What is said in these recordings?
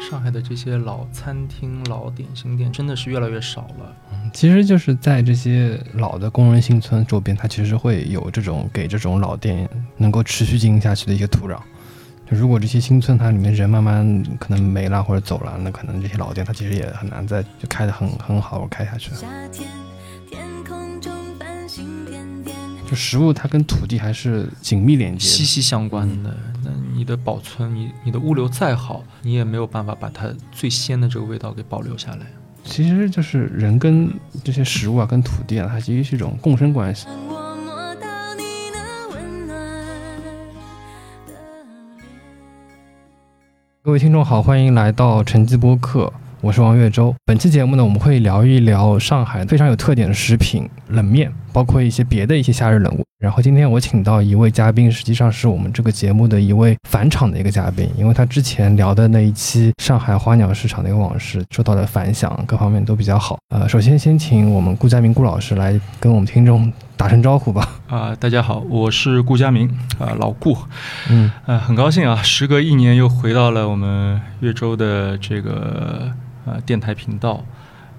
上海的这些老餐厅、老点心店真的是越来越少了。嗯，其实就是在这些老的工人新村周边，它其实会有这种给这种老店能够持续经营下去的一些土壤。就如果这些新村它里面人慢慢可能没了或者走了，那可能这些老店它其实也很难再就开得很很好开下去。就食物它跟土地还是紧密连接、息息相关的。那你的保存，你你的物流再好，你也没有办法把它最鲜的这个味道给保留下来。其实就是人跟这些食物啊，跟土地啊，它其实是一种共生关系。各位听众好，欢迎来到晨记播客，我是王月洲。本期节目呢，我们会聊一聊上海非常有特点的食品冷面，包括一些别的一些夏日冷物。然后今天我请到一位嘉宾，实际上是我们这个节目的一位返场的一个嘉宾，因为他之前聊的那一期上海花鸟市场的一个往事，受到的反响各方面都比较好。呃，首先先请我们顾佳明顾老师来跟我们听众。打声招呼吧！啊，大家好，我是顾佳明，啊，老顾，嗯，呃，很高兴啊，时隔一年又回到了我们越州的这个呃电台频道。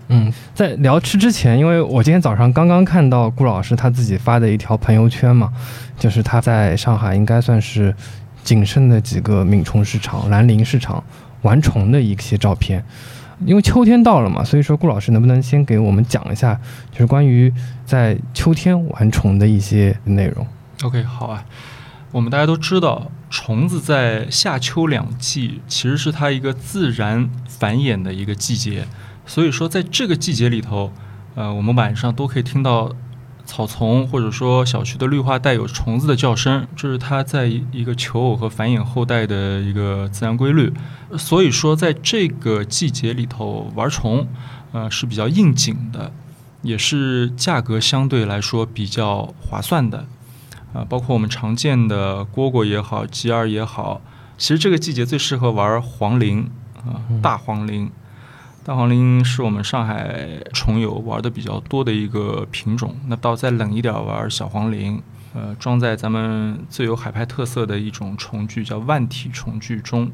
嗯，在聊吃之前，因为我今天早上刚刚看到顾老师他自己发的一条朋友圈嘛，就是他在上海应该算是仅剩的几个闽虫市场、兰陵市场玩虫的一些照片。因为秋天到了嘛，所以说顾老师能不能先给我们讲一下，就是关于在秋天玩虫的一些内容？OK，好啊。我们大家都知道，虫子在夏秋两季其实是它一个自然繁衍的一个季节，所以说在这个季节里头，呃，我们晚上都可以听到。草丛或者说小区的绿化带有虫子的叫声，这是它在一个求偶和繁衍后代的一个自然规律。所以说，在这个季节里头玩虫，呃是比较应景的，也是价格相对来说比较划算的。啊，包括我们常见的蝈蝈也好，吉儿也好，其实这个季节最适合玩黄蛉啊，大黄蛉。大黄蛉是我们上海虫友玩的比较多的一个品种。那到再冷一点玩小黄蛉，呃，装在咱们最有海派特色的一种虫具，叫万体虫具中。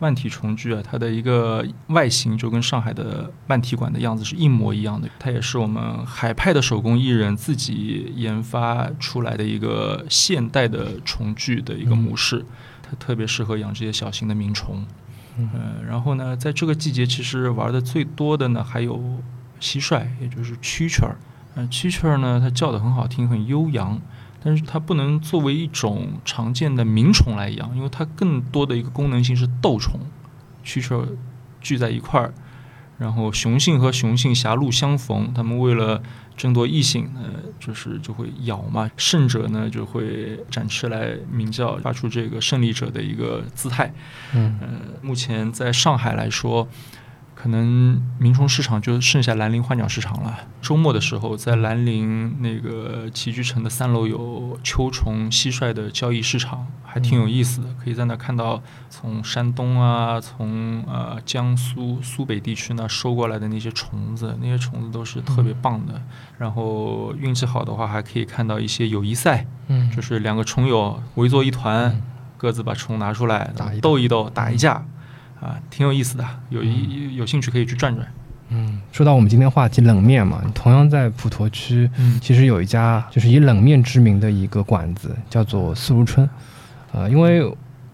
万体虫具啊，它的一个外形就跟上海的万体馆的样子是一模一样的。它也是我们海派的手工艺人自己研发出来的一个现代的虫具的一个模式。它特别适合养这些小型的鸣虫。嗯，然后呢，在这个季节，其实玩的最多的呢，还有蟋蟀，也就是蛐蛐儿。嗯，蛐蛐儿呢，它叫的很好听，很悠扬，但是它不能作为一种常见的鸣虫来养，因为它更多的一个功能性是斗虫。蛐蛐儿聚在一块儿，然后雄性和雄性狭路相逢，他们为了争夺异性，呃，就是就会咬嘛。胜者呢就会展翅来鸣叫，发出这个胜利者的一个姿态。嗯，呃，目前在上海来说。可能鸣虫市场就剩下兰陵花鸟市场了。周末的时候，在兰陵那个齐聚城的三楼有秋虫、蟋蟀的交易市场，还挺有意思的。可以在那看到从山东啊、从呃江苏苏北地区那收过来的那些虫子，那些虫子都是特别棒的。然后运气好的话，还可以看到一些友谊赛，嗯，就是两个虫友围坐一团，各自把虫拿出来斗一斗，打一架。啊，挺有意思的，有一有兴趣可以去转转。嗯，说到我们今天话题冷面嘛，同样在普陀区，其实有一家就是以冷面知名的一个馆子，叫做四如春。呃，因为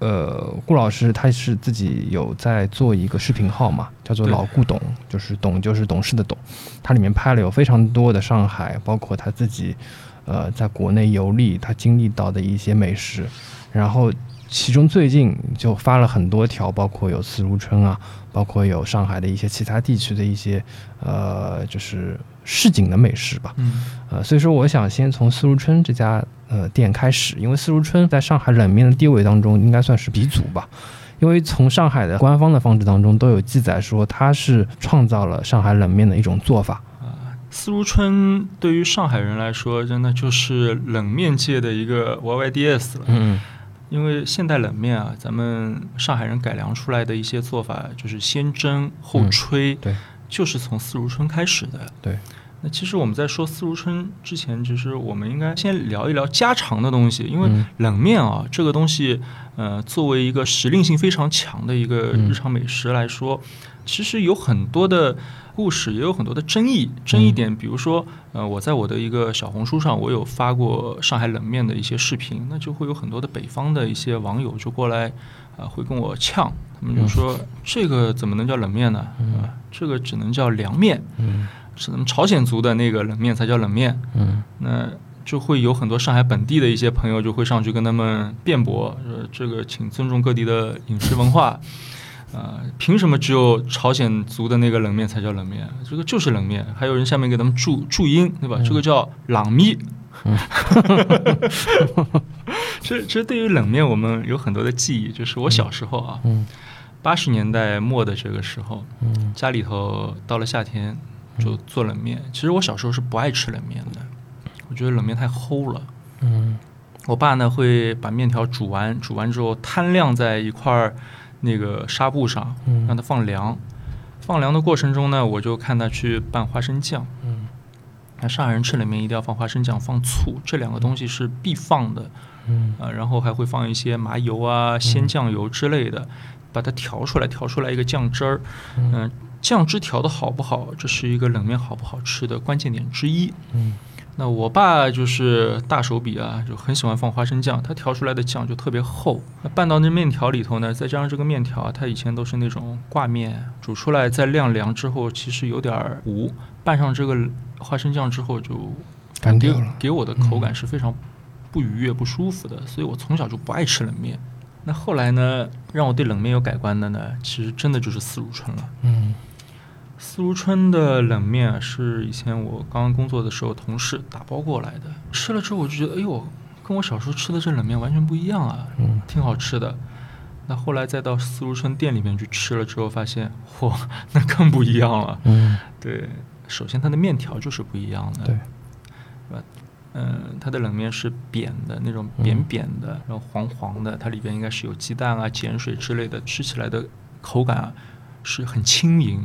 呃，顾老师他是自己有在做一个视频号嘛，叫做老顾董，就是董就是董事的董。他里面拍了有非常多的上海，包括他自己呃在国内游历他经历到的一些美食，然后。其中最近就发了很多条，包括有四如春啊，包括有上海的一些其他地区的一些，呃，就是市井的美食吧。嗯，呃，所以说我想先从四如春这家呃店开始，因为四如春在上海冷面的地位当中应该算是鼻祖吧。因为从上海的官方的方志当中都有记载说，它是创造了上海冷面的一种做法。啊，四如春对于上海人来说，真的就是冷面界的一个 YYDS 了。嗯。因为现代冷面啊，咱们上海人改良出来的一些做法，就是先蒸后吹，对，就是从四如春开始的。对，那其实我们在说四如春之前，其实我们应该先聊一聊家常的东西，因为冷面啊这个东西，呃，作为一个时令性非常强的一个日常美食来说，其实有很多的故事，也有很多的争议。争议点，比如说，呃，我在我的一个小红书上，我有发过上海冷面的一些视频，那就会有很多的北方的一些网友就过来，啊，会跟我呛，他们就说这个怎么能叫冷面呢？啊，这个只能叫凉面。嗯。是咱们朝鲜族的那个冷面才叫冷面，嗯，那就会有很多上海本地的一些朋友就会上去跟他们辩驳，说这个请尊重各地的饮食文化，啊，凭什么只有朝鲜族的那个冷面才叫冷面？这个就是冷面。还有人下面给他们注注音，对吧？这个叫朗咪。这这对于冷面，我们有很多的记忆，就是我小时候啊，八十年代末的这个时候，家里头到了夏天。就做冷面，其实我小时候是不爱吃冷面的，我觉得冷面太齁了。嗯，我爸呢会把面条煮完，煮完之后摊晾在一块儿那个纱布上，让它放凉。放凉的过程中呢，我就看他去拌花生酱。嗯，那上海人吃冷面一定要放花生酱、放醋，这两个东西是必放的。嗯，啊，然后还会放一些麻油啊、鲜酱油之类的，把它调出来，调出来一个酱汁儿。嗯。酱汁调的好不好，这是一个冷面好不好吃的关键点之一。嗯，那我爸就是大手笔啊，就很喜欢放花生酱，他调出来的酱就特别厚。那拌到那面条里头呢，再加上这个面条，它以前都是那种挂面，煮出来再晾凉之后，其实有点糊。拌上这个花生酱之后，就干掉了。给我的口感是非常不愉悦、不舒服的，所以我从小就不爱吃冷面。那后来呢，让我对冷面有改观的呢，其实真的就是四如春了。嗯。四如春的冷面是以前我刚刚工作的时候同事打包过来的，吃了之后我就觉得，哎呦，跟我小时候吃的这冷面完全不一样啊，嗯，挺好吃的。那后来再到四如春店里面去吃了之后，发现，嚯，那更不一样了。嗯，对，首先它的面条就是不一样的，对，是吧？嗯，它的冷面是扁的那种扁扁的，然后黄黄的，它里边应该是有鸡蛋啊、碱水之类的，吃起来的口感啊是很轻盈。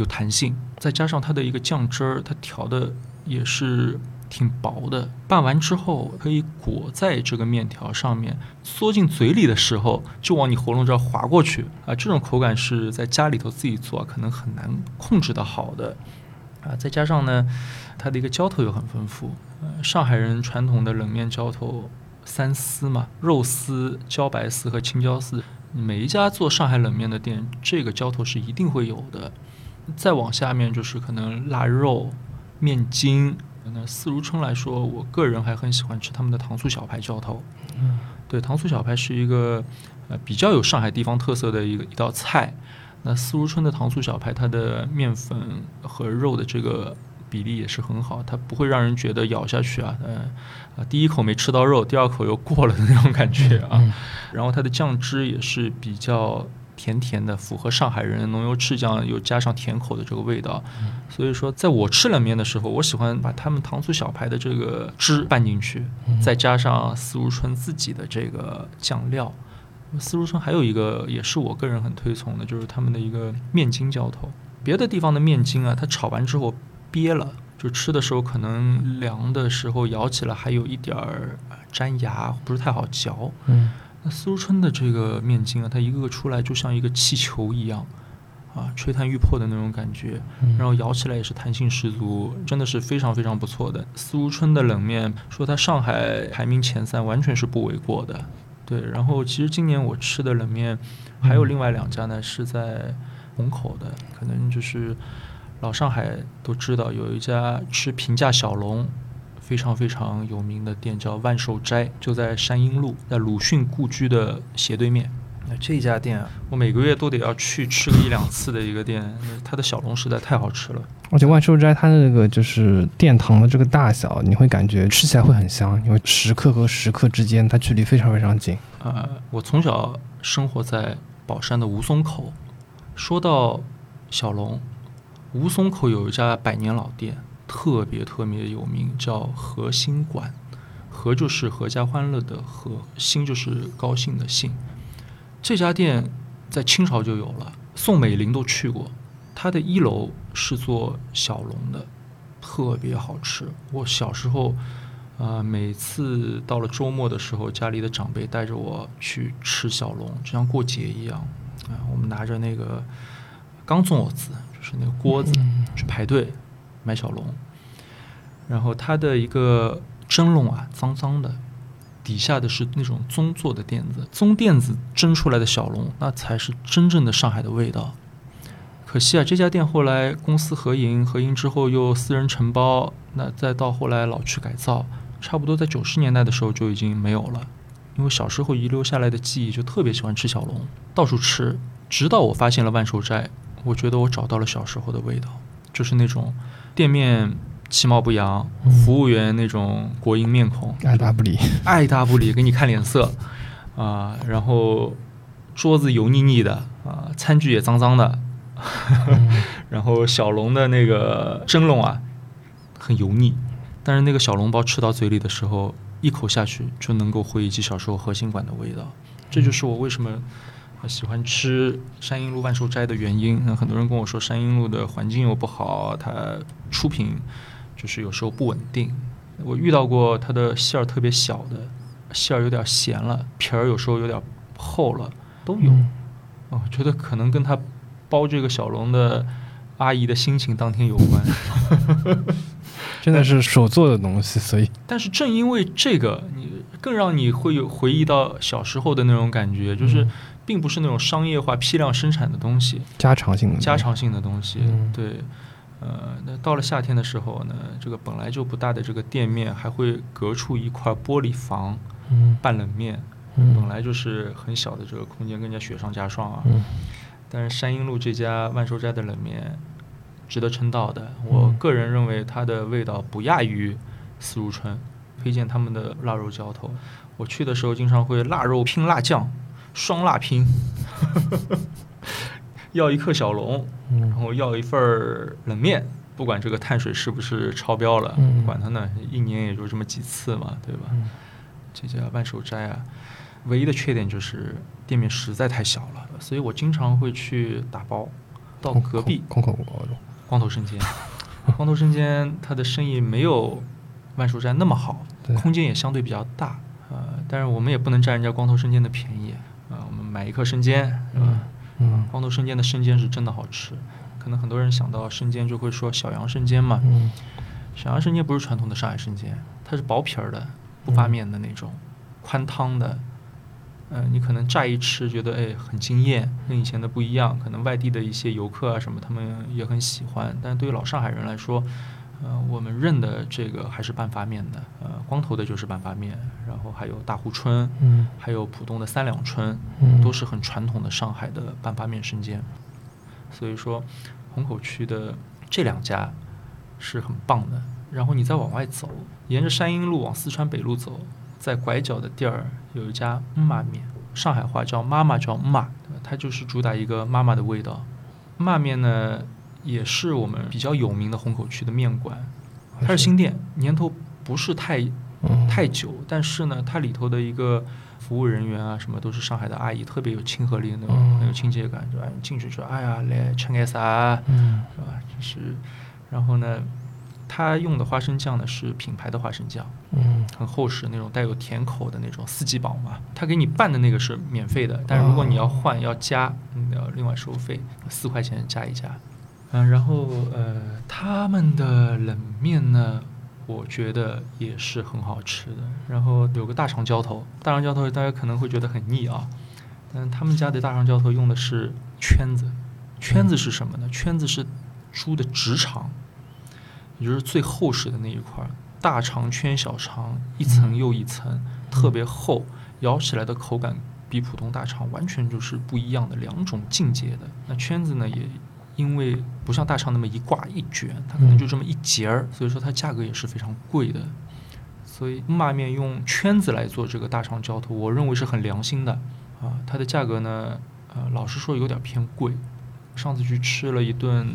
有弹性，再加上它的一个酱汁儿，它调的也是挺薄的。拌完之后可以裹在这个面条上面，缩进嘴里的时候就往你喉咙这儿滑过去啊！这种口感是在家里头自己做可能很难控制的好的啊！再加上呢，它的一个浇头又很丰富。呃，上海人传统的冷面浇头三丝嘛，肉丝、茭白丝和青椒丝。每一家做上海冷面的店，这个浇头是一定会有的。再往下面就是可能腊肉、面筋。那四如春来说，我个人还很喜欢吃他们的糖醋小排浇头。嗯，对，糖醋小排是一个呃比较有上海地方特色的一个一道菜。那四如春的糖醋小排，它的面粉和肉的这个比例也是很好，它不会让人觉得咬下去啊，呃啊，第一口没吃到肉，第二口又过了的那种感觉啊。然后它的酱汁也是比较。甜甜的，符合上海人浓油赤酱又加上甜口的这个味道，所以说在我吃冷面的时候，我喜欢把他们糖醋小排的这个汁拌进去，再加上四如春自己的这个酱料。四如春还有一个也是我个人很推崇的，就是他们的一个面筋浇头。别的地方的面筋啊，它炒完之后憋了，就吃的时候可能凉的时候咬起来还有一点儿粘牙，不是太好嚼。嗯。那思如春的这个面筋啊，它一个个出来就像一个气球一样，啊，吹弹欲破的那种感觉，然后咬起来也是弹性十足，真的是非常非常不错的。思如春的冷面，说它上海排名前三，完全是不为过的。对，然后其实今年我吃的冷面还有另外两家呢，是在虹口的，可能就是老上海都知道有一家吃平价小龙。非常非常有名的店叫万寿斋，就在山阴路，在鲁迅故居的斜对面。那这家店啊，我每个月都得要去吃个一两次的一个店，它的小龙实在太好吃了。而且万寿斋它的那个就是殿堂的这个大小，你会感觉吃起来会很香，因为食客和食客之间它距离非常非常近。呃，我从小生活在宝山的吴淞口。说到小龙，吴淞口有一家百年老店。特别特别有名，叫和兴馆，和就是合家欢乐的和，兴就是高兴的兴。这家店在清朝就有了，宋美龄都去过。它的一楼是做小龙的，特别好吃。我小时候，呃，每次到了周末的时候，家里的长辈带着我去吃小龙，就像过节一样啊。我们拿着那个钢粽子，就是那个锅子，去排队买小龙。然后它的一个蒸笼啊，脏脏的，底下的是那种棕做的垫子，棕垫子蒸出来的小龙，那才是真正的上海的味道。可惜啊，这家店后来公司合营，合营之后又私人承包，那再到后来老区改造，差不多在九十年代的时候就已经没有了。因为小时候遗留下来的记忆，就特别喜欢吃小龙，到处吃。直到我发现了万寿斋，我觉得我找到了小时候的味道，就是那种店面其貌不扬，服务员那种国营面孔，爱答不理，爱答不理，给你看脸色。啊，然后桌子油腻腻的啊，餐具也脏脏的。然后小笼的那个蒸笼啊，很油腻，但是那个小笼包吃到嘴里的时候，一口下去就能够回忆起小时候核心馆的味道。这就是我为什么喜欢吃山阴路万寿斋的原因。那很多人跟我说山阴路的环境又不好，它出品就是有时候不稳定。我遇到过它的馅儿特别小的，馅儿有点咸了，皮儿有时候有点厚了，都有。哦觉得可能跟他。包这个小龙的阿姨的心情当天有关，真的是手做的东西，所以。但是正因为这个，你更让你会有回忆到小时候的那种感觉，就是并不是那种商业化批量生产的东西，家常性的家常性的东西。对，呃，那到了夏天的时候呢，这个本来就不大的这个店面还会隔出一块玻璃房，嗯，拌冷面，本来就是很小的这个空间，更加雪上加霜啊。但是山阴路这家万寿斋的冷面值得称道的，我个人认为它的味道不亚于思如春，推荐他们的腊肉浇头。我去的时候经常会腊肉拼辣酱，双辣拼，要一克小龙，然后要一份冷面，不管这个碳水是不是超标了，管它呢，一年也就这么几次嘛，对吧？这家万寿斋啊。唯一的缺点就是店面实在太小了，所以我经常会去打包到隔壁空口包光头生煎。光头生煎它的生意没有万寿斋那么好，空间也相对比较大呃，但是我们也不能占人家光头生煎的便宜啊。我们买一颗生煎是吧？嗯，光头生煎的生煎是真的好吃。可能很多人想到生煎就会说小杨生煎嘛。嗯，小杨生煎不是传统的上海生煎，它是薄皮儿的，不发面的那种，宽汤的。嗯，你可能乍一吃觉得哎很惊艳，跟以前的不一样。可能外地的一些游客啊什么，他们也很喜欢。但对于老上海人来说，呃，我们认的这个还是半发面的，呃，光头的就是半发面，然后还有大湖春，嗯，还有浦东的三两春，嗯，都是很传统的上海的半发面生煎。所以说，虹口区的这两家是很棒的。然后你再往外走，沿着山阴路往四川北路走。在拐角的地儿有一家妈面，上海话叫妈妈叫妈，它就是主打一个妈妈的味道。妈面呢，也是我们比较有名的虹口区的面馆，它是新店，年头不是太太久，但是呢，它里头的一个服务人员啊，什么都是上海的阿姨，特别有亲和力的那种，很有亲切感，对吧？你进去说，哎呀，来吃点啥，是吧？就是，然后呢？他用的花生酱呢是品牌的花生酱，嗯，很厚实那种带有甜口的那种四季宝嘛。他给你拌的那个是免费的，但是如果你要换要加，要另外收费，四块钱加一加。嗯，然后呃，他们的冷面呢，我觉得也是很好吃的。然后有个大肠浇头，大肠浇头大家可能会觉得很腻啊，但他们家的大肠浇头用的是圈子，圈子是什么呢？圈子是猪的直肠。也就是最厚实的那一块，大肠圈小肠，一层又一层，特别厚，咬起来的口感比普通大肠完全就是不一样的两种境界的。那圈子呢，也因为不像大肠那么一挂一卷，它可能就这么一节儿，所以说它价格也是非常贵的。所以骂面用圈子来做这个大肠浇头，我认为是很良心的啊。它的价格呢，呃，老实说有点偏贵。上次去吃了一顿。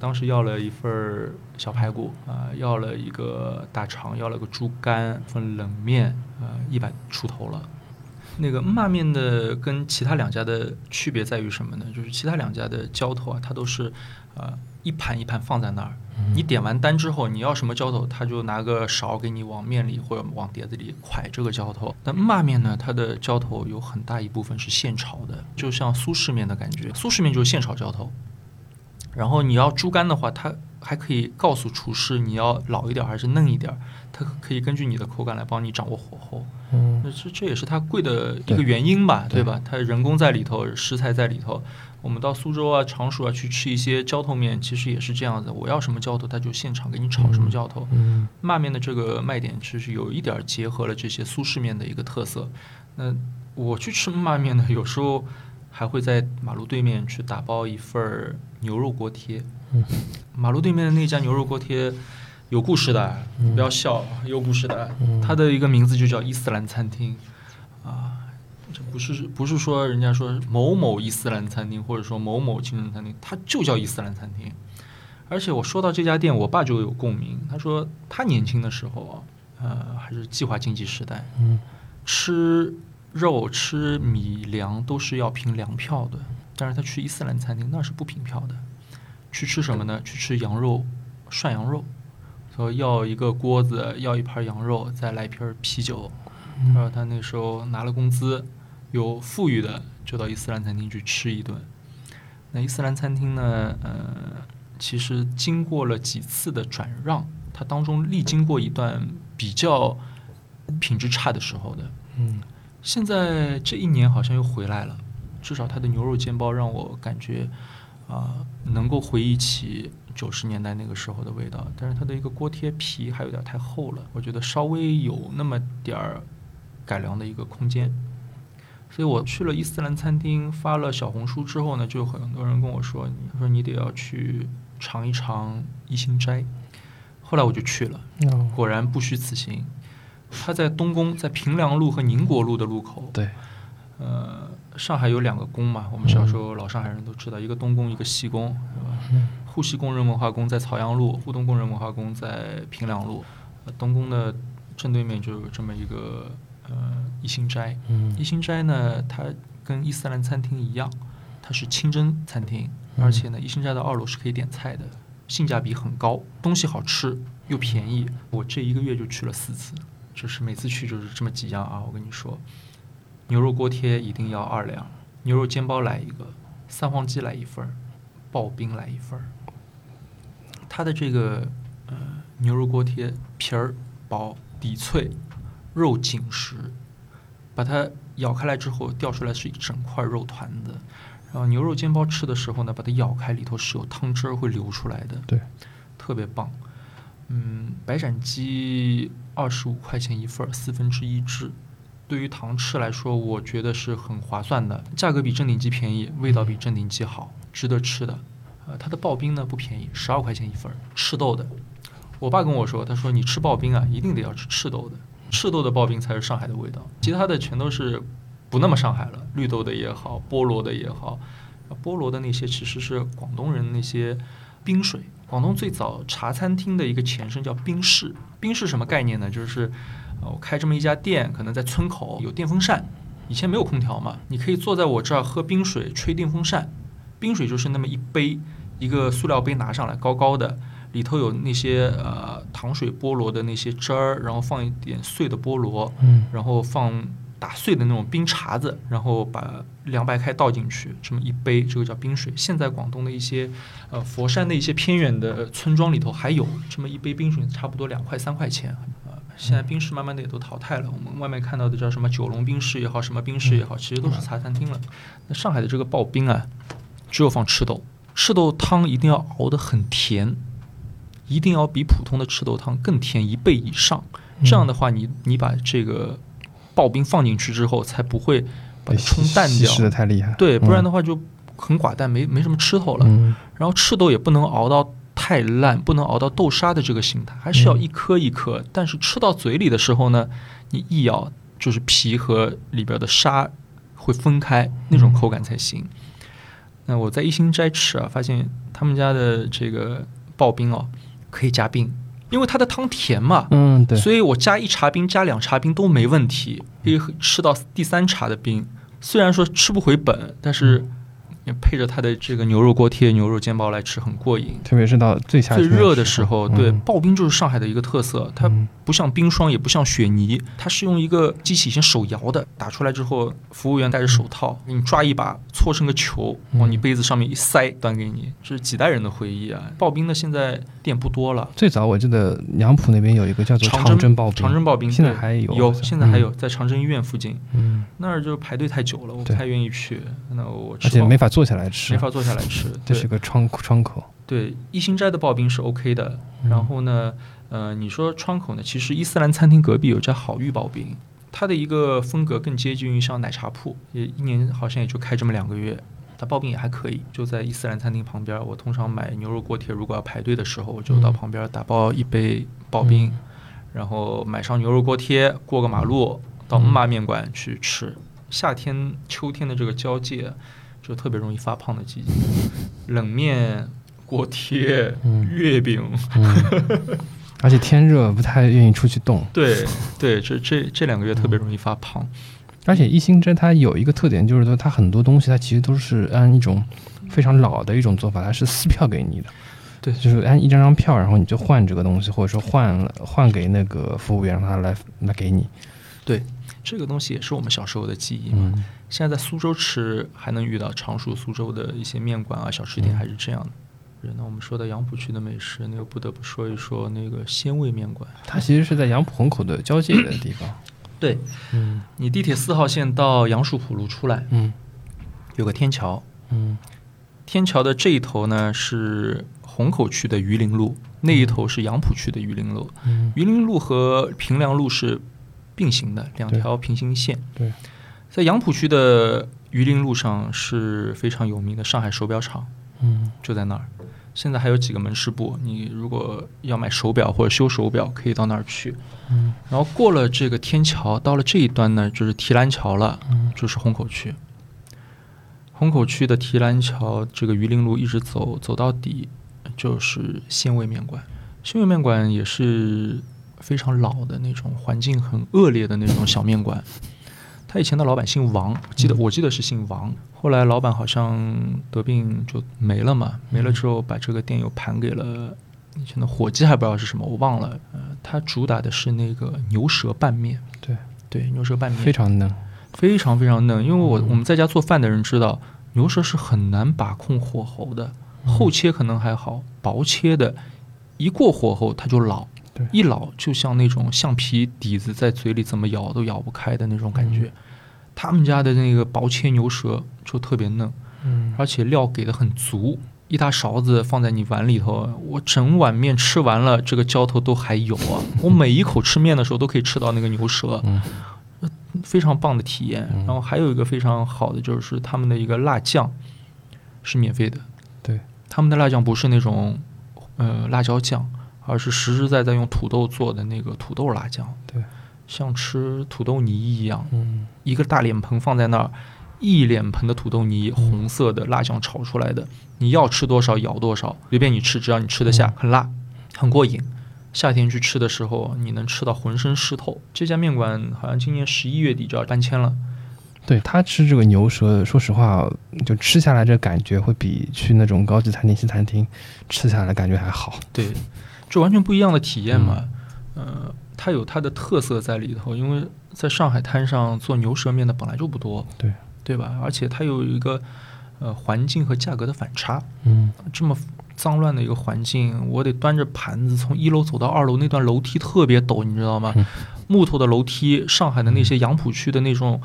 当时要了一份小排骨啊，要了一个大肠，要了个猪肝，份冷面，呃，一百出头了。那个骂面的跟其他两家的区别在于什么呢？就是其他两家的浇头啊，它都是呃一盘一盘放在那儿，你点完单之后，你要什么浇头，他就拿个勺给你往面里或者往碟子里蒯这个浇头。那骂面呢，它的浇头有很大一部分是现炒的，就像苏式面的感觉，苏式面就是现炒浇头。然后你要猪肝的话，它还可以告诉厨师你要老一点还是嫩一点，它可以根据你的口感来帮你掌握火候。嗯，那这这也是它贵的一个原因吧，对吧？它人工在里头，食材在里头。我们到苏州啊、常熟啊去吃一些浇头面，其实也是这样子。我要什么浇头，他就现场给你炒什么浇头。嗯，骂面的这个卖点其实有一点结合了这些苏式面的一个特色。那我去吃骂面呢，有时候还会在马路对面去打包一份儿牛肉锅贴。嗯，马路对面的那家牛肉锅贴有故事的，不要笑，有故事的。它的一个名字就叫伊斯兰餐厅啊。这不是不是说人家说某某伊斯兰餐厅，或者说某某清真餐厅，它就叫伊斯兰餐厅。而且我说到这家店，我爸就有共鸣。他说他年轻的时候啊，呃，还是计划经济时代，嗯，吃肉吃米粮都是要凭粮票的。但是他去伊斯兰餐厅那是不凭票的，去吃什么呢？去吃羊肉涮羊肉，说要一个锅子，要一盘羊肉，再来一瓶啤酒。他说他那时候拿了工资。有富裕的就到伊斯兰餐厅去吃一顿。那伊斯兰餐厅呢？呃，其实经过了几次的转让，它当中历经过一段比较品质差的时候的。嗯，现在这一年好像又回来了，至少它的牛肉煎包让我感觉啊，能够回忆起九十年代那个时候的味道。但是它的一个锅贴皮还有点太厚了，我觉得稍微有那么点儿改良的一个空间。所以我去了伊斯兰餐厅，发了小红书之后呢，就有很多人跟我说：“他说你得要去尝一尝一心斋。”后来我就去了，果然不虚此行。他在东宫，在平凉路和宁国路的路口。对，呃，上海有两个宫嘛，我们小时候老上海人都知道，一个东宫，一个西宫，是吧？沪西工人文化宫在曹杨路，沪东工人文化宫在平凉路。东宫的正对面就有这么一个。呃，一心斋，一心斋呢，它跟伊斯兰餐厅一样，它是清真餐厅，而且呢，一心斋的二楼是可以点菜的，性价比很高，东西好吃又便宜。我这一个月就去了四次，就是每次去就是这么几样啊。我跟你说，牛肉锅贴一定要二两，牛肉煎包来一个，三黄鸡来一份儿，刨冰来一份儿。它的这个呃牛肉锅贴皮儿薄底脆。肉紧实，把它咬开来之后，掉出来是一整块肉团子。然后牛肉煎包吃的时候呢，把它咬开，里头是有汤汁儿会流出来的，对，特别棒。嗯，白斩鸡二十五块钱一份儿，四分之一只。对于糖吃来说，我觉得是很划算的，价格比正鼎鸡便宜，味道比正鼎鸡好，值得吃的。呃，它的刨冰呢不便宜，十二块钱一份，赤豆的。我爸跟我说，他说你吃刨冰啊，一定得要吃赤豆的。赤豆的刨冰才是上海的味道，其他的全都是不那么上海了。绿豆的也好，菠萝的也好，菠萝的那些其实是广东人那些冰水。广东最早茶餐厅的一个前身叫冰室，冰室什么概念呢？就是我开这么一家店，可能在村口有电风扇，以前没有空调嘛，你可以坐在我这儿喝冰水，吹电风扇。冰水就是那么一杯，一个塑料杯拿上来，高高的。里头有那些呃糖水菠萝的那些汁儿，然后放一点碎的菠萝，嗯，然后放打碎的那种冰碴子，然后把凉白开倒进去，这么一杯，这个叫冰水。现在广东的一些呃佛山的一些偏远的村庄里头还有这么一杯冰水，差不多两块三块钱啊。现在冰室慢慢的也都淘汰了，我们外面看到的叫什么九龙冰室也好，什么冰室也好，其实都是茶餐厅了。那上海的这个刨冰啊，只有放赤豆，赤豆汤一定要熬得很甜。一定要比普通的赤豆汤更甜一倍以上，这样的话，你你把这个刨冰放进去之后，才不会把它冲淡掉。稀释的太厉害。对，不然的话就很寡淡，没没什么吃头了。然后赤豆也不能熬到太烂，不能熬到豆沙的这个形态，还是要一颗一颗。但是吃到嘴里的时候呢，你一咬就是皮和里边的沙会分开，那种口感才行。那我在一心斋吃啊，发现他们家的这个刨冰哦。可以加冰，因为它的汤甜嘛，嗯，对，所以我加一茶冰、加两茶冰都没问题，可以吃到第三茶的冰。虽然说吃不回本，但是。配着它的这个牛肉锅贴、牛肉煎包来吃，很过瘾。特别是到最夏最热的时候，对刨冰就是上海的一个特色。它不像冰霜，也不像雪泥，它是用一个机器先手摇的，打出来之后，服务员戴着手套给你抓一把，搓成个球，往你杯子上面一塞，端给你。这是几代人的回忆啊！刨冰的现在店不多了。最早我记得杨浦那边有一个叫做长征刨冰，长征刨冰现在还有，有现在还有在长征医院附近。嗯，那儿就排队太久了，我不太愿意去。那我而且没法坐下来吃，没法。坐下来吃，这是个窗窗口。对，一心斋的刨冰是 OK 的。然后呢，呃，你说窗口呢？其实伊斯兰餐厅隔壁有家好玉刨冰，它的一个风格更接近于像奶茶铺，也一年好像也就开这么两个月。它刨冰也还可以，就在伊斯兰餐厅旁边。我通常买牛肉锅贴，如果要排队的时候，我就到旁边打包一杯刨冰，然后买上牛肉锅贴，过个马路到姆妈面馆去吃。夏天、秋天的这个交界。就特别容易发胖的季节，冷面、锅贴、月饼，而且天热不太愿意出去动。对对，这这这两个月特别容易发胖。而且一星针它有一个特点，就是说它很多东西它其实都是按一种非常老的一种做法，它是撕票给你的。对，就是按一张张票，然后你就换这个东西，或者说换了换给那个服务员，让他来来给你。对。这个东西也是我们小时候的记忆嘛。现在在苏州吃还能遇到常熟苏州的一些面馆啊、小吃店，还是这样的。那我们说到杨浦区的美食，那又不得不说一说那个鲜味面馆。它其实是在杨浦虹口的交界的地方。对，嗯，你地铁四号线到杨树浦路出来，嗯，有个天桥，嗯，天桥的这一头呢是虹口区的榆林路，那一头是杨浦区的榆林路。榆林路和平凉路是。并行的两条平行线。对，在杨浦区的榆林路上是非常有名的上海手表厂，嗯，就在那儿。现在还有几个门市部，你如果要买手表或者修手表，可以到那儿去。嗯，然后过了这个天桥，到了这一端呢，就是提篮桥了，就是虹口区。虹口区的提篮桥，这个榆林路一直走走到底，就是鲜味面馆。鲜味面馆也是。非常老的那种，环境很恶劣的那种小面馆。他以前的老板姓王，记得我记得是姓王。后来老板好像得病就没了嘛，没了之后把这个店又盘给了以前的伙计，还不知道是什么，我忘了。呃，他主打的是那个牛舌拌面。对对，牛舌拌面非常嫩，非常非常嫩。因为我我们在家做饭的人知道，牛舌是很难把控火候的，厚切可能还好，薄切的，一过火候它就老。一老就像那种橡皮底子在嘴里怎么咬都咬不开的那种感觉，他们家的那个薄切牛舌就特别嫩，嗯，而且料给的很足，一大勺子放在你碗里头，我整碗面吃完了，这个浇头都还有啊，我每一口吃面的时候都可以吃到那个牛舌，嗯，非常棒的体验。然后还有一个非常好的就是他们的一个辣酱是免费的，对，他们的辣酱不是那种呃辣椒酱。而是实实在在用土豆做的那个土豆辣酱，对，像吃土豆泥一样，嗯，一个大脸盆放在那儿，一脸盆的土豆泥，红色的辣酱炒出来的，你要吃多少舀多少，随便你吃，只要你吃得下，很辣，很过瘾。夏天去吃的时候，你能吃到浑身湿透。这家面馆好像今年十一月底就要搬迁了。对他吃这个牛舌，说实话，就吃下来这感觉会比去那种高级餐厅、西餐厅吃下来感觉还好。对。就完全不一样的体验嘛？呃，它有它的特色在里头，因为在上海滩上做牛舌面的本来就不多，对对吧？而且它有一个呃环境和价格的反差，嗯，这么脏乱的一个环境，我得端着盘子从一楼走到二楼，那段楼梯特别陡，你知道吗？木头的楼梯，上海的那些杨浦区的那种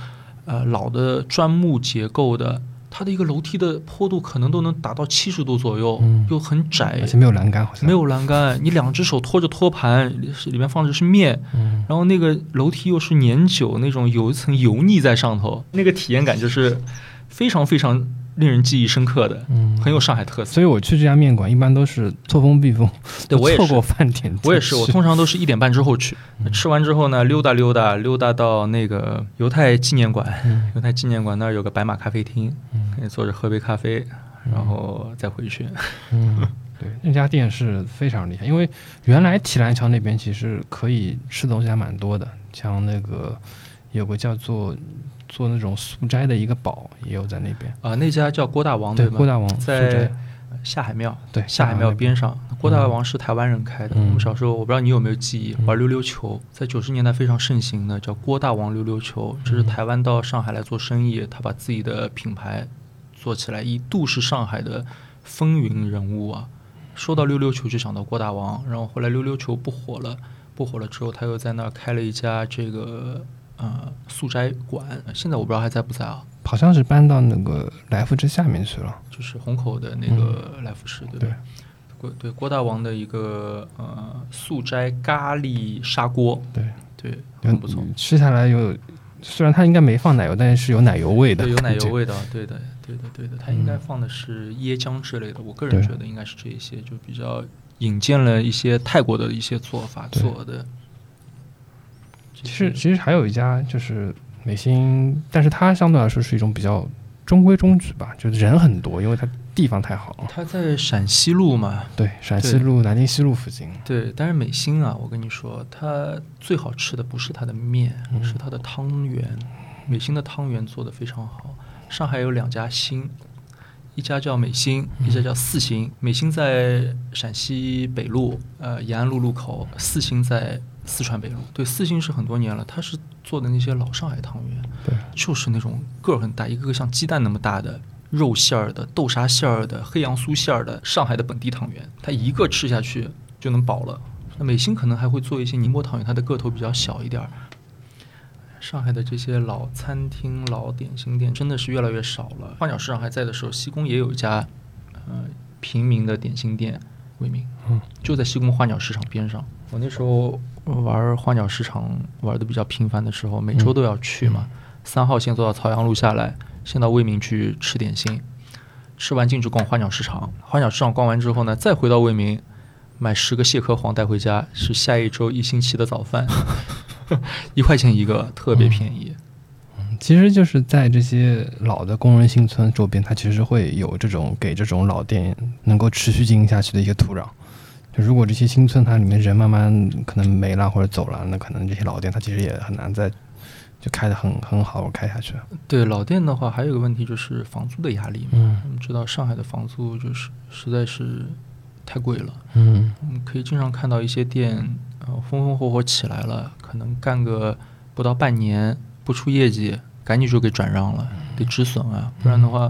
呃老的砖木结构的。它的一个楼梯的坡度可能都能达到七十度左右，又很窄，而且没有栏杆，好像没有栏杆。你两只手托着托盘，里面放的是面，然后那个楼梯又是粘久那种，有一层油腻在上头，那个体验感就是非常非常。令人记忆深刻的，嗯，很有上海特色。所以我去这家面馆一般都是错峰避风，对我也错过饭点。我也是，我通常都是一点半之后去，吃完之后呢，溜达溜达，溜达到那个犹太纪念馆。犹太纪念馆那儿有个白马咖啡厅，可以坐着喝杯咖啡，然后再回去。嗯，对，那家店是非常厉害，因为原来提篮桥那边其实可以吃的东西还蛮多的，像那个有个叫做做那种素斋的一个宝，也有在那边啊。那家叫郭大王对吗？郭大王在下海庙，对下海庙边上。郭大王是台湾人开的。我们小时候，我不知道你有没有记忆，玩溜溜球，在九十年代非常盛行的，叫郭大王溜溜球。这是台湾到上海来做生意，他把自己的品牌做起来，一度是上海的风云人物啊。说到溜溜球，就想到郭大王。然后后来溜溜球不火了，不火了之后，他又在那儿开了一家这个呃素斋馆。现在我不知道还在不在啊？好像是搬到那个来福士下面去了，就是虹口的那个来福士，对对？郭对郭大王的一个呃素斋咖喱砂锅，对对，很不错。吃下来有，虽然它应该没放奶油，但是有奶油味的，对，有奶油味道，对的，对的，对的。它应该放的是椰浆之类的，我个人觉得应该是这一些，就比较引荐了一些泰国的一些做法做的。其实其实还有一家就是美心，但是它相对来说是一种比较中规中矩吧，就是人很多，因为它。地方太好了，它在陕西路嘛？对，陕西路、南京西路附近。对，但是美心啊，我跟你说，它最好吃的不是它的面，是它的汤圆。美心的汤圆做的非常好。上海有两家新，一家叫美心，一家叫四星。美心在陕西北路，呃，延安路路口；四星在四川北路。对，四星是很多年了，他是做的那些老上海汤圆，对，就是那种个儿很大，一个个像鸡蛋那么大的。肉馅儿的、豆沙馅儿的、黑杨酥馅儿的，上海的本地汤圆，它一个吃下去就能饱了。那美心可能还会做一些宁波汤圆，它的个头比较小一点儿。上海的这些老餐厅、老点心店真的是越来越少了。花鸟市场还在的时候，西宫也有一家呃平民的点心店，为名，嗯，就在西宫花鸟市场边上。我那时候玩花鸟市场玩的比较频繁的时候，每周都要去嘛。三号线坐到曹阳路下来。先到未名去吃点心，吃完进去逛花鸟市场。花鸟市场逛完之后呢，再回到未名，买十个蟹壳黄带回家，是下一周一星期的早饭，一块钱一个，特别便宜。嗯，其实就是在这些老的工人新村周边，它其实会有这种给这种老店能够持续经营下去的一些土壤。就如果这些新村它里面人慢慢可能没了或者走了，那可能这些老店它其实也很难再。就开的很很好，我开下去。对老店的话，还有一个问题就是房租的压力嘛。嗯，我们知道上海的房租就是实在是太贵了。嗯，我们可以经常看到一些店，呃，风风火火起来了，可能干个不到半年不出业绩，赶紧就给转让了，得止损啊，不然的话，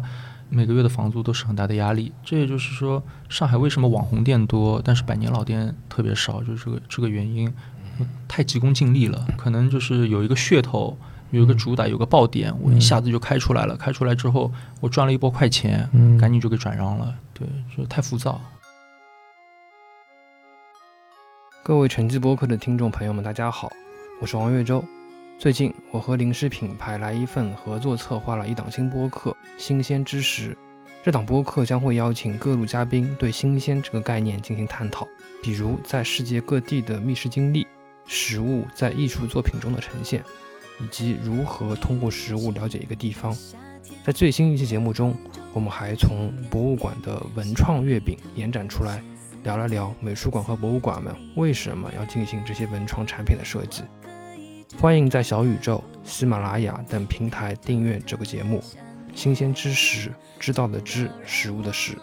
每个月的房租都是很大的压力。这也就是说，上海为什么网红店多，但是百年老店特别少，就是这个这个原因。太急功近利了，可能就是有一个噱头，有一个主打，有个爆点，我一下子就开出来了。开出来之后，我赚了一波快钱，赶紧就给转让了。对，就太浮躁。各位晨记播客的听众朋友们，大家好，我是王月洲。最近，我和零食品牌来一份合作，策划了一档新播客《新鲜知识》。这档播客将会邀请各路嘉宾对“新鲜”这个概念进行探讨，比如在世界各地的觅食经历。食物在艺术作品中的呈现，以及如何通过食物了解一个地方。在最新一期节目中，我们还从博物馆的文创月饼延展出来，聊了聊美术馆和博物馆们为什么要进行这些文创产品的设计。欢迎在小宇宙、喜马拉雅等平台订阅这个节目。新鲜知识，知道的知，食物的食。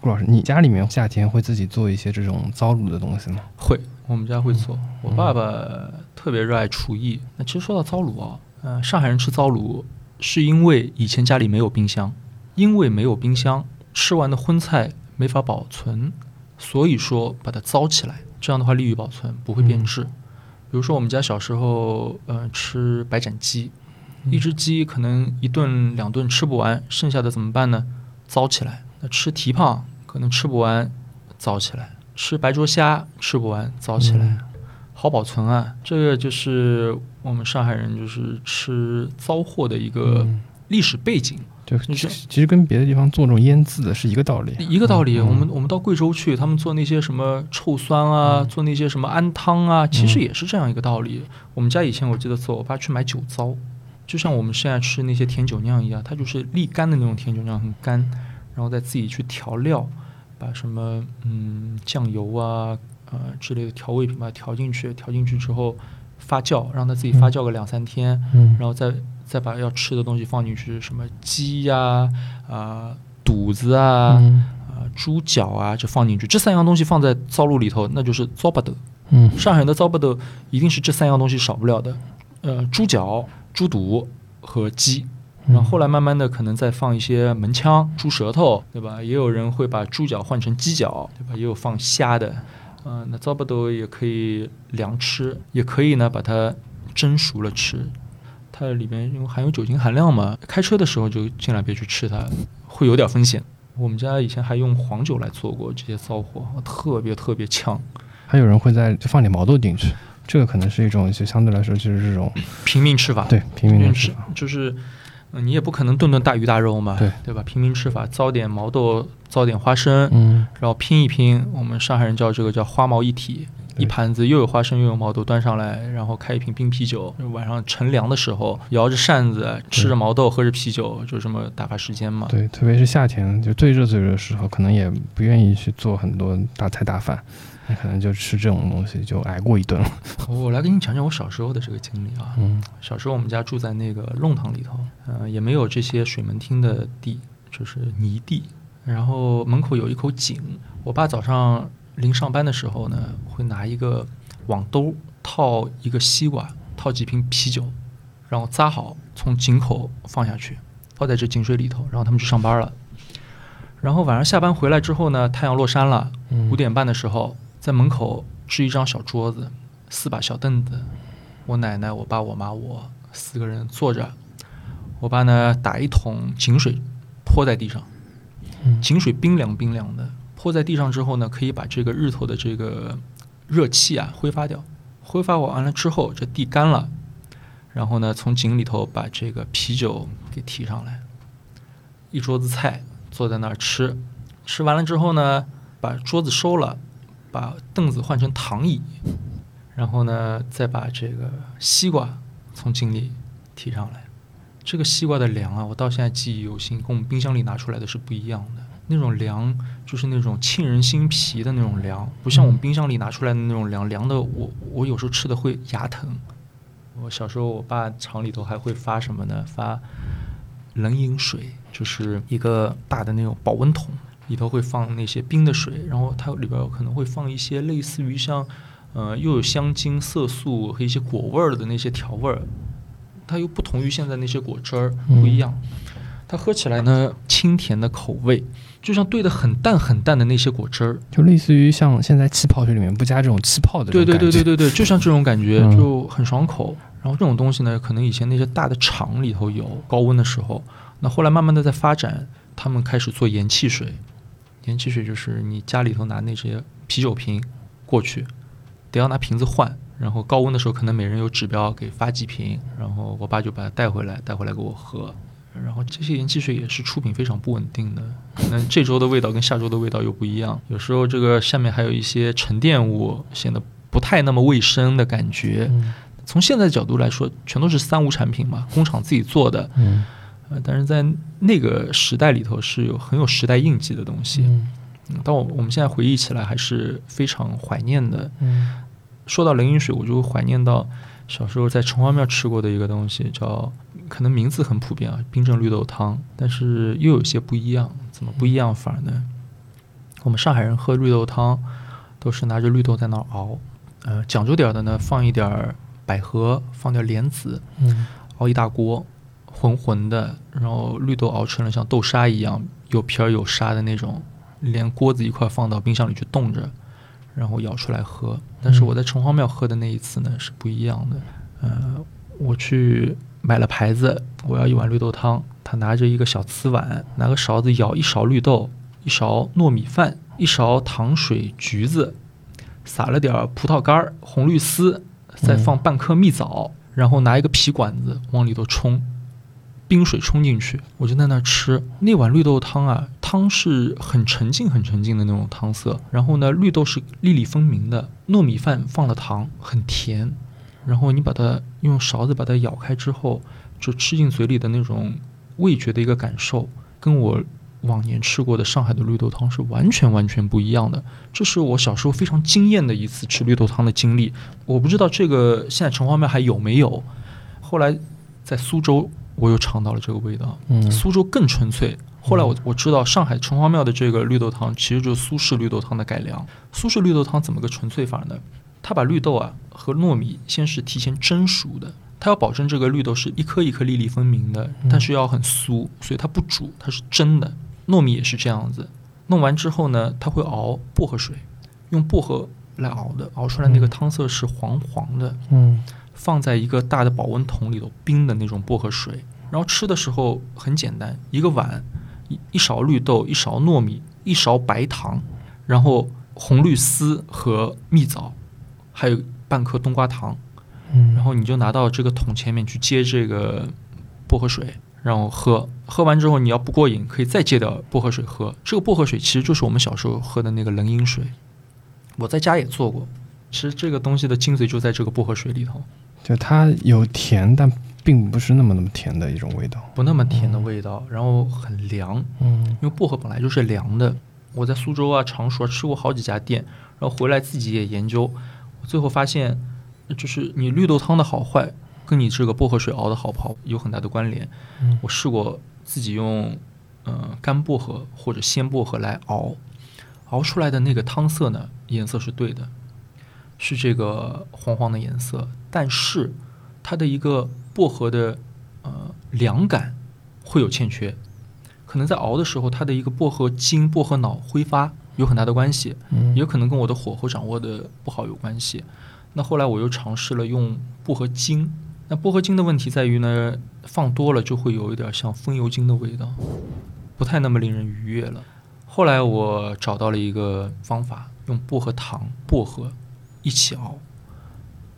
顾老师，你家里面夏天会自己做一些这种糟卤的东西吗？会，我们家会做。我爸爸特别热爱厨艺。那其实说到糟卤啊，嗯，上海人吃糟卤是因为以前家里没有冰箱，因为没有冰箱，吃完的荤菜没法保存，所以说把它糟起来，这样的话利于保存，不会变质。比如说我们家小时候，呃，吃白斩鸡，一只鸡可能一顿两顿吃不完，剩下的怎么办呢？糟起来。那吃蹄膀可能吃不完，糟起来；吃白灼虾吃不完，糟起来，好保存啊。这个就是我们上海人就是吃糟货的一个历史背景。就其实跟别的地方做这种腌制的是一个道理，一个道理。我们我们到贵州去，他们做那些什么臭酸啊，做那些什么安汤啊，其实也是这样一个道理。我们家以前我记得做，我爸去买酒糟。就像我们现在吃那些甜酒酿一样，它就是沥干的那种甜酒酿，很干，然后再自己去调料，把什么嗯酱油啊呃之类的调味品把它调进去，调进去之后发酵，让它自己发酵个两三天，嗯然后再再把要吃的东西放进去，什么鸡呀啊、肚子啊。嗯啊，猪脚啊，就放进去。这三样东西放在糟卤里头，那就是糟巴豆。嗯上海人的糟巴豆一定是这三样东西少不了的。呃，猪脚、猪肚和鸡。然后后来慢慢的可能再放一些门腔、猪舌头，对吧？也有人会把猪脚换成鸡脚，对吧？也有放虾的。嗯、那糟巴豆也可以凉吃，也可以呢把它蒸熟了吃。它里面因为含有酒精含量嘛，开车的时候就尽量别去吃它，会有点风险。我们家以前还用黄酒来做过这些骚货，特别特别呛。还有人会在就放点毛豆进去，这个可能是一种就相对来说就是这种平民吃法，对平民吃吃法。就是，呃你也不可能顿顿大鱼大肉嘛，对对吧？平民吃法，糟点毛豆，糟点花生，嗯然后拼一拼，我们上海人叫这个叫花毛一体。对一盘子又有花生又有毛豆端上来，然后开一瓶冰啤酒。晚上乘凉的时候，摇着扇子，吃着毛豆，喝着啤酒，就这么打发时间嘛。对，特别是夏天就最热最热的时候，可能也不愿意去做很多大菜大饭，那可能就吃这种东西就挨过一顿了。我来给你讲讲我小时候的这个经历啊。嗯小时候我们家住在那个弄堂里头，呃，也没有这些水门厅的地，就是泥地。然后门口有一口井，我爸早上临上班的时候呢，会拿一个网兜套一个西瓜，套几瓶啤酒，然后扎好，从井口放下去，泡在这井水里头，然后他们去上班了。然后晚上下班回来之后呢，太阳落山了，嗯五点半的时候，在门口支一张小桌子，四把小凳子，我奶奶、我爸、我妈、我四个人坐着。我爸呢，打一桶井水泼在地上，嗯井水冰凉冰凉的，泼在地上之后呢，可以把这个日头的这个热气啊挥发掉。挥发完了之后，这地干了，然后呢，从井里头把这个啤酒给提上来，一桌子菜坐在那儿吃。吃完了之后呢，把桌子收了，把凳子换成躺椅，然后呢，再把这个西瓜从井里提上来。这个西瓜的凉啊，我到现在记忆犹新，跟我们冰箱里拿出来的是不一样的。那种凉就是那种沁人心脾的那种凉，不像我们冰箱里拿出来的那种凉，凉的我我有时候吃的会牙疼。我小时候，我爸厂里头还会发什么呢？发冷饮水，就是一个大的那种保温桶，里头会放那些冰的水，然后它里边可能会放一些类似于像，呃，又有香精、色素和一些果味儿的那些调味儿，它又不同于现在那些果汁儿，不一样。它喝起来呢，清甜的口味，就像兑的很淡很淡的那些果汁儿。就类似于像现在气泡水里面不加这种气泡的对对。对对对对，就像这种感觉，嗯就很爽口。然后这种东西呢，可能以前那些大的厂里头有高温的时候，那后来慢慢的在发展，他们开始做盐汽水。盐汽水就是你家里头拿那些啤酒瓶过去，得要拿瓶子换，然后高温的时候可能每人有指标给发几瓶，然后我爸就把它带回来，带回来给我喝。然后这些盐汽水也是出品非常不稳定的，可能这周的味道跟下周的味道又不一样，有时候这个下面还有一些沉淀物，显得不太那么卫生的感觉。嗯从现在的角度来说，全都是三无产品嘛，工厂自己做的，嗯呃，但是在那个时代里头是有很有时代印记的东西。嗯嗯，但我我们现在回忆起来还是非常怀念的。嗯说到冷饮水，我就会怀念到小时候在城隍庙吃过的一个东西，叫可能名字很普遍啊，冰镇绿豆汤，但是又有些不一样。怎么不一样法呢？我们上海人喝绿豆汤都是拿着绿豆在那儿熬，呃，讲究点儿的呢，放一点儿百合，放点莲子，嗯熬一大锅，浑浑的，然后绿豆熬成了像豆沙一样有皮儿有沙的那种，连锅子一块放到冰箱里去冻着，然后舀出来喝。但是我在城隍庙喝的那一次呢是不一样的，呃，我去买了牌子，我要一碗绿豆汤，他拿着一个小瓷碗，拿个勺子舀一勺绿豆，一勺糯米饭，一勺糖水橘子，撒了点儿葡萄干儿、红绿丝，再放半颗蜜枣，然后拿一个皮管子往里头冲，冰水冲进去，我就在那儿吃。那碗绿豆汤啊，汤是很沉静、很沉静的那种汤色，然后呢，绿豆是粒粒分明的，糯米饭放了糖，很甜，然后你把它用勺子把它咬开之后，就吃进嘴里的那种味觉的一个感受，跟我往年吃过的上海的绿豆汤是完全完全不一样的。这是我小时候非常惊艳的一次吃绿豆汤的经历。我不知道这个现在城隍庙还有没有。后来在苏州，我又尝到了这个味道。嗯，苏州更纯粹。后来我我知道上海城隍庙的这个绿豆汤其实就是苏式绿豆汤的改良。苏式绿豆汤怎么个纯粹法呢？他把绿豆啊和糯米先是提前蒸熟的，他要保证这个绿豆是一颗一颗粒粒分明的，但是要很酥，所以它不煮，它是蒸的。糯米也是这样子，弄完之后呢，他会熬薄荷水，用薄荷来熬的，熬出来那个汤色是黄黄的。嗯，放在一个大的保温桶里头冰的那种薄荷水，然后吃的时候很简单，一个碗。一一勺绿豆，一勺糯米，一勺白糖，然后红绿丝和蜜枣，还有半颗冬瓜糖，嗯，然后你就拿到这个桶前面去接这个薄荷水，然后喝。喝完之后你要不过瘾，可以再接点薄荷水喝。这个薄荷水其实就是我们小时候喝的那个冷饮水。我在家也做过，其实这个东西的精髓就在这个薄荷水里头，就它有甜，但。并不是那么那么甜的一种味道，不那么甜的味道，然后很凉，嗯，因为薄荷本来就是凉的。我在苏州啊、常熟啊吃过好几家店，然后回来自己也研究，最后发现，就是你绿豆汤的好坏跟你这个薄荷水熬的好不好有很大的关联。我试过自己用，呃，干薄荷或者鲜薄荷来熬，熬出来的那个汤色呢，颜色是对的，是这个黄黄的颜色，但是它的一个。薄荷的呃凉感会有欠缺，可能在熬的时候，它的一个薄荷精、薄荷脑挥发有很大的关系，也有可能跟我的火候掌握的不好有关系。那后来我又尝试了用薄荷精，那薄荷精的问题在于呢，放多了就会有一点像风油精的味道，不太那么令人愉悦了。后来我找到了一个方法，用薄荷糖、薄荷一起熬。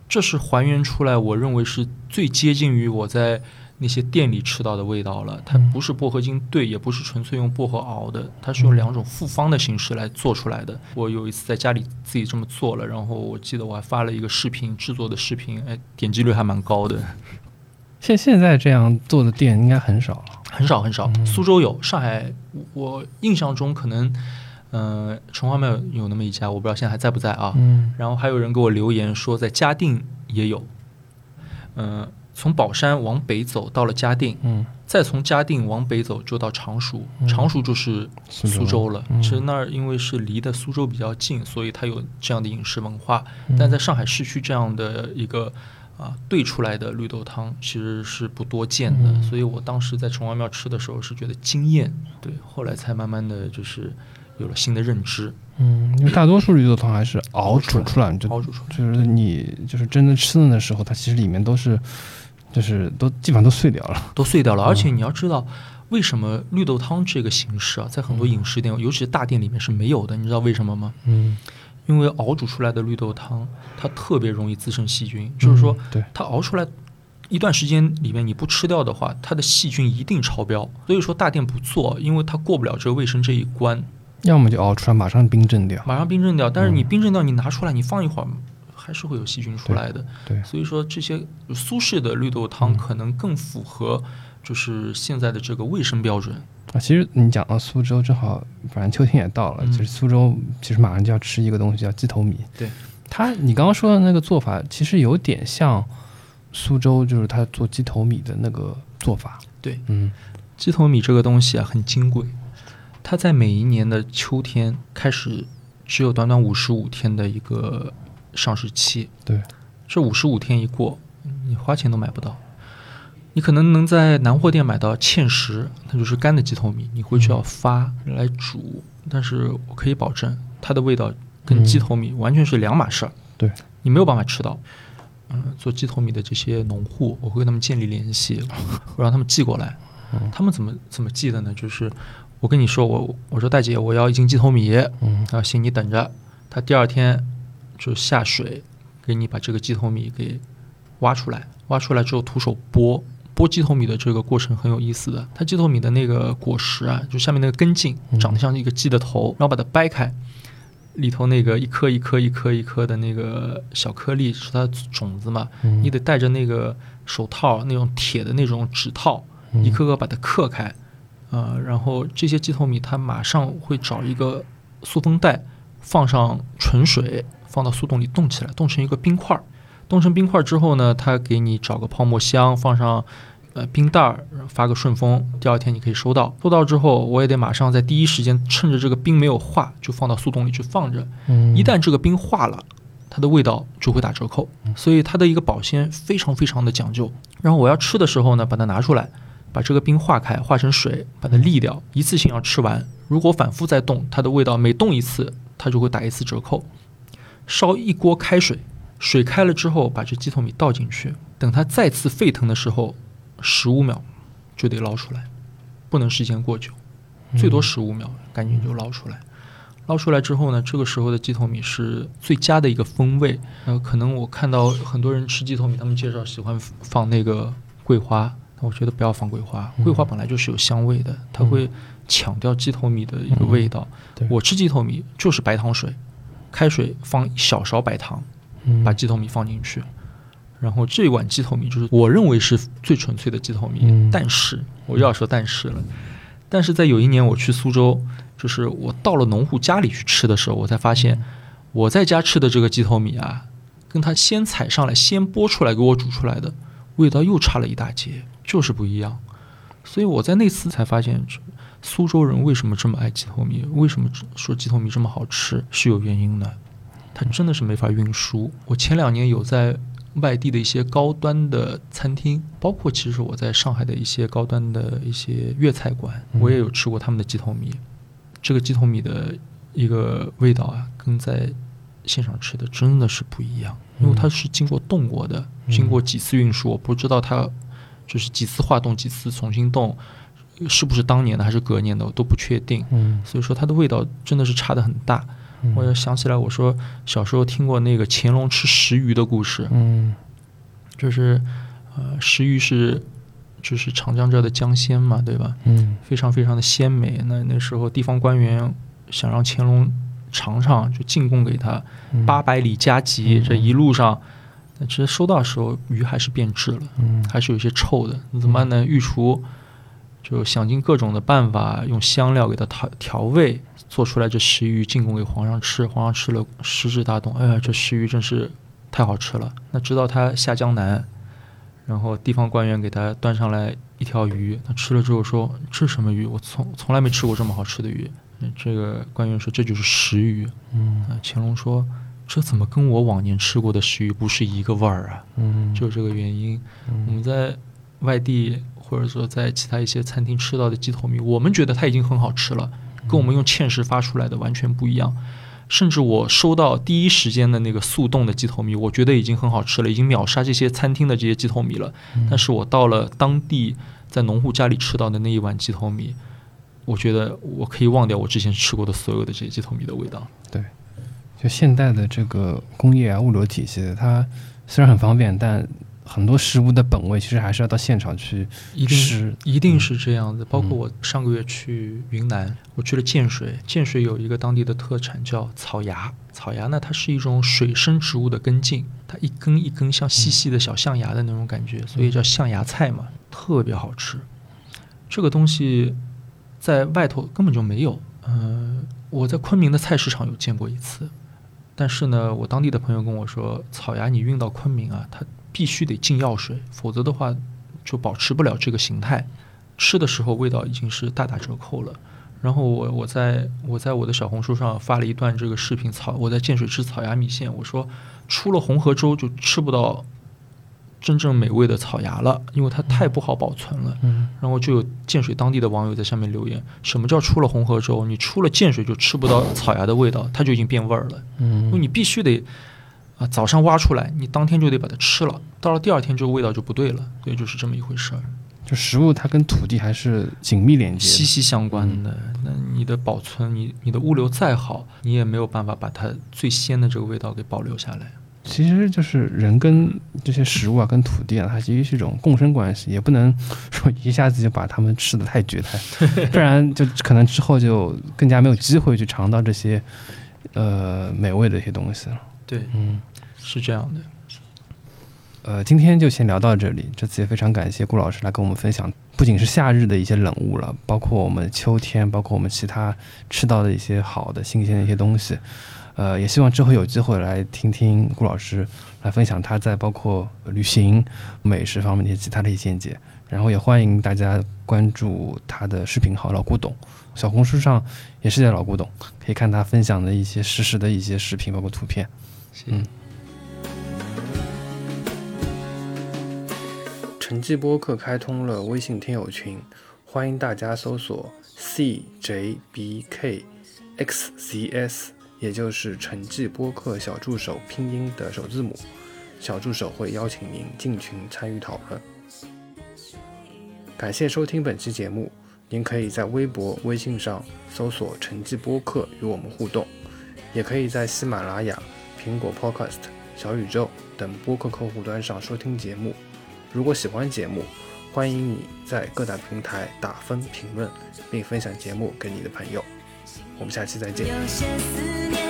这是还原出来，我认为是最接近于我在那些店里吃到的味道了。它不是薄荷精兑，也不是纯粹用薄荷熬的，它是用两种复方的形式来做出来的。我有一次在家里自己这么做了，然后我记得我还发了一个视频制作的视频，哎，点击率还蛮高的。现现在这样做的店应该很少了，很少很少。苏州有，上海我印象中可能。嗯，城隍庙有那么一家，我不知道现在还在不在啊。嗯。然后还有人给我留言说，在嘉定也有。嗯，从宝山往北走到了嘉定，嗯，再从嘉定往北走就到常熟，常熟就是苏州了。其实那儿因为是离的苏州比较近，所以它有这样的饮食文化。但在上海市区这样的一个啊兑出来的绿豆汤，其实是不多见的。所以我当时在城隍庙吃的时候是觉得惊艳，对，后来才慢慢的就是。有了新的认知，嗯，因为大多数绿豆汤还是熬煮出来，熬煮出来，就是你就是真的吃的时候，它其实里面都是，就是都基本上都碎掉了，都碎掉了。而且你要知道，为什么绿豆汤这个形式啊，在很多饮食店，尤其是大店里面是没有的，你知道为什么吗？嗯，因为熬煮出来的绿豆汤，它特别容易滋生细菌，就是说，对它熬出来一段时间里面你不吃掉的话，它的细菌一定超标。所以说大店不做，因为它过不了这个卫生这一关。要么就熬出来，马上冰镇掉，马上冰镇掉。但是你冰镇掉，你拿出来，你放一会儿，还是会有细菌出来的。对，所以说这些苏式的绿豆汤可能更符合就是现在的这个卫生标准啊。其实你讲到苏州，正好反正秋天也到了，其实苏州其实马上就要吃一个东西叫鸡头米。对，它你刚刚说的那个做法，其实有点像苏州，就是他做鸡头米的那个做法。对，嗯，鸡头米这个东西啊，很金贵。它在每一年的秋天开始，只有短短五十五天的一个上市期。对，这五十五天一过，你花钱都买不到。你可能能在南货店买到芡实，那就是干的鸡头米，你回去要发来煮。但是我可以保证，它的味道跟鸡头米完全是两码事儿。对，你没有办法吃到。嗯，做鸡头米的这些农户，我会跟他们建立联系，我让他们寄过来。他们怎么怎么寄的呢？就是。我跟你说，我我说大姐，我要一斤鸡头米，嗯，啊，行，你等着，他第二天就下水给你把这个鸡头米给挖出来，挖出来之后徒手剥，剥鸡头米的这个过程很有意思的，它鸡头米的那个果实啊，就下面那个根茎长得像一个鸡的头，然后把它掰开，里头那个一颗一颗一颗一颗的那个小颗粒是它的种子嘛，嗯。你得戴着那个手套，那种铁的那种指套，嗯。一颗颗把它刻开，呃，然后这些鸡头米它马上会找一个塑封袋，放上纯水，放到速冻里冻起来，冻成一个冰块儿。冻成冰块儿之后呢，它给你找个泡沫箱，放上呃冰袋儿，发个顺丰，第二天你可以收到。收到之后，我也得马上在第一时间，趁着这个冰没有化，就放到速冻里去放着。嗯一旦这个冰化了，它的味道就会打折扣，所以它的一个保鲜非常非常的讲究。然后我要吃的时候呢，把它拿出来，把这个冰化开，化成水，把它沥掉，一次性要吃完。如果反复再冻，它的味道每冻一次，它就会打一次折扣。烧一锅开水，水开了之后，把这鸡头米倒进去，等它再次沸腾的时候，十五秒就得捞出来，不能时间过久，最多十五秒，赶紧就捞出来。捞出来之后呢，这个时候的鸡头米是最佳的一个风味。呃，可能我看到很多人吃鸡头米，他们介绍喜欢放那个桂花，那我觉得不要放桂花，桂花本来就是有香味的，它会抢掉鸡头米的一个味道。对。我吃鸡头米就是白糖水，开水放一小勺白糖，嗯。把鸡头米放进去，然后这碗鸡头米就是我认为是最纯粹的鸡头米。嗯。但是我又要说但是了，但是在有一年我去苏州，就是我到了农户家里去吃的时候，我才发现我在家吃的这个鸡头米啊，跟他先采上来、先剥出来给我煮出来的味道又差了一大截，就是不一样。所以我在那次才发现，苏州人为什么这么爱鸡头米，为什么说鸡头米这么好吃是有原因的。它真的是没法运输。我前两年有在外地的一些高端的餐厅，包括其实我在上海的一些高端的一些粤菜馆，嗯我也有吃过他们的鸡头米。这个鸡头米的一个味道啊，跟在现场吃的真的是不一样，因为它是经过冻过的，嗯经过几次运输，我不知道它就是几次化冻，几次重新冻，是不是当年的还是隔年的，我都不确定。嗯所以说它的味道真的是差的很大。嗯我又想起来，我说小时候听过那个乾隆吃石鱼的故事，嗯就是呃，石鱼是就是长江这的江鲜嘛，对吧？嗯非常非常的鲜美。那那时候地方官员想让乾隆尝尝，就进贡给他嗯八百里加急，嗯这一路上，但其实收到的时候鱼还是变质了，嗯还是有些臭的。那怎么办呢？御厨就想尽各种的办法，用香料给它调调味，做出来这石鱼进贡给皇上吃。皇上吃了食指大动，哎呀，这石鱼真是太好吃了。那直到他下江南，然后地方官员给他端上来一条鱼，他吃了之后说：“这是什么鱼？我从从来没吃过这么好吃的鱼。”嗯这个官员说：“这就是石鱼。”嗯啊，乾隆说：“这怎么跟我往年吃过的食鱼不是一个味儿啊？”嗯就是这个原因。我们在外地或者说在其他一些餐厅吃到的鸡头米，我们觉得它已经很好吃了，跟我们用芡实发出来的完全不一样。甚至我收到第一时间的那个速冻的鸡头米，我觉得已经很好吃了，已经秒杀这些餐厅的这些鸡头米了。但是我到了当地，在农户家里吃到的那一碗鸡头米，我觉得我可以忘掉我之前吃过的所有的这些鸡头米的味道。就现代的这个工业啊物流体系，它虽然很方便，但很多食物的本味其实还是要到现场去一定吃。一定是这样子。包括嗯我上个月去云南，我去了建水，建水有一个当地的特产叫草芽。草芽呢，它是一种水生植物的根茎，它一根一根像细细的小象牙的那种感觉，所以叫象牙菜嘛，特别好吃。这个东西在外头根本就没有。嗯、我在昆明的菜市场有见过一次，但是呢，我当地的朋友跟我说，草芽你运到昆明啊，它必须得进药水，否则的话就保持不了这个形态。吃的时候味道已经是大打折扣了。然后我我在我在我的小红书上发了一段这个视频，草我在建水吃草芽米线，我说出了红河州就吃不到真正美味的草芽了，因为它太不好保存了。嗯然后就有建水当地的网友在下面留言：什么叫出了红河州？你出了建水就吃不到草芽的味道，它就已经变味儿了。因为嗯你必须得啊早上挖出来，你当天就得把它吃了，到了第二天这个味道就不对了，所以就是这么一回事儿，就食物它跟土地还是紧密连接。息息相关的。那你的保存，你你的物流再好，你也没有办法把它最鲜的这个味道给保留下来。其实就是人跟这些食物啊，跟土地啊，它其实是一种共生关系，也不能说一下子就把它们吃的太绝太，不然就可能之后就更加没有机会去尝到这些呃美味的一些东西了。对，嗯，是这样的。呃，今天就先聊到这里。这次也非常感谢顾老师来跟我们分享，不仅是夏日的一些冷物了，包括我们秋天，包括我们其他吃到的一些好的、新鲜的一些东西。呃，也希望之后有机会来听听顾老师来分享他在包括旅行、美食方面的一些其他的一些见解。然后也欢迎大家关注他的视频号“老古董”，小红书上也是叫“老古董”，可以看他分享的一些实时的一些视频，包括图片。嗯。陈记播客开通了微信听友群，欢迎大家搜索 CJBKXCS，也就是陈记播客小助手拼音的首字母，小助手会邀请您进群参与讨论。感谢收听本期节目，您可以在微博、微信上搜索陈记播客与我们互动，也可以在喜马拉雅、苹果 Podcast、小宇宙等播客客户端上收听节目。如果喜欢节目，欢迎你在各大平台打分、评论，并分享节目给你的朋友。我们下期再见。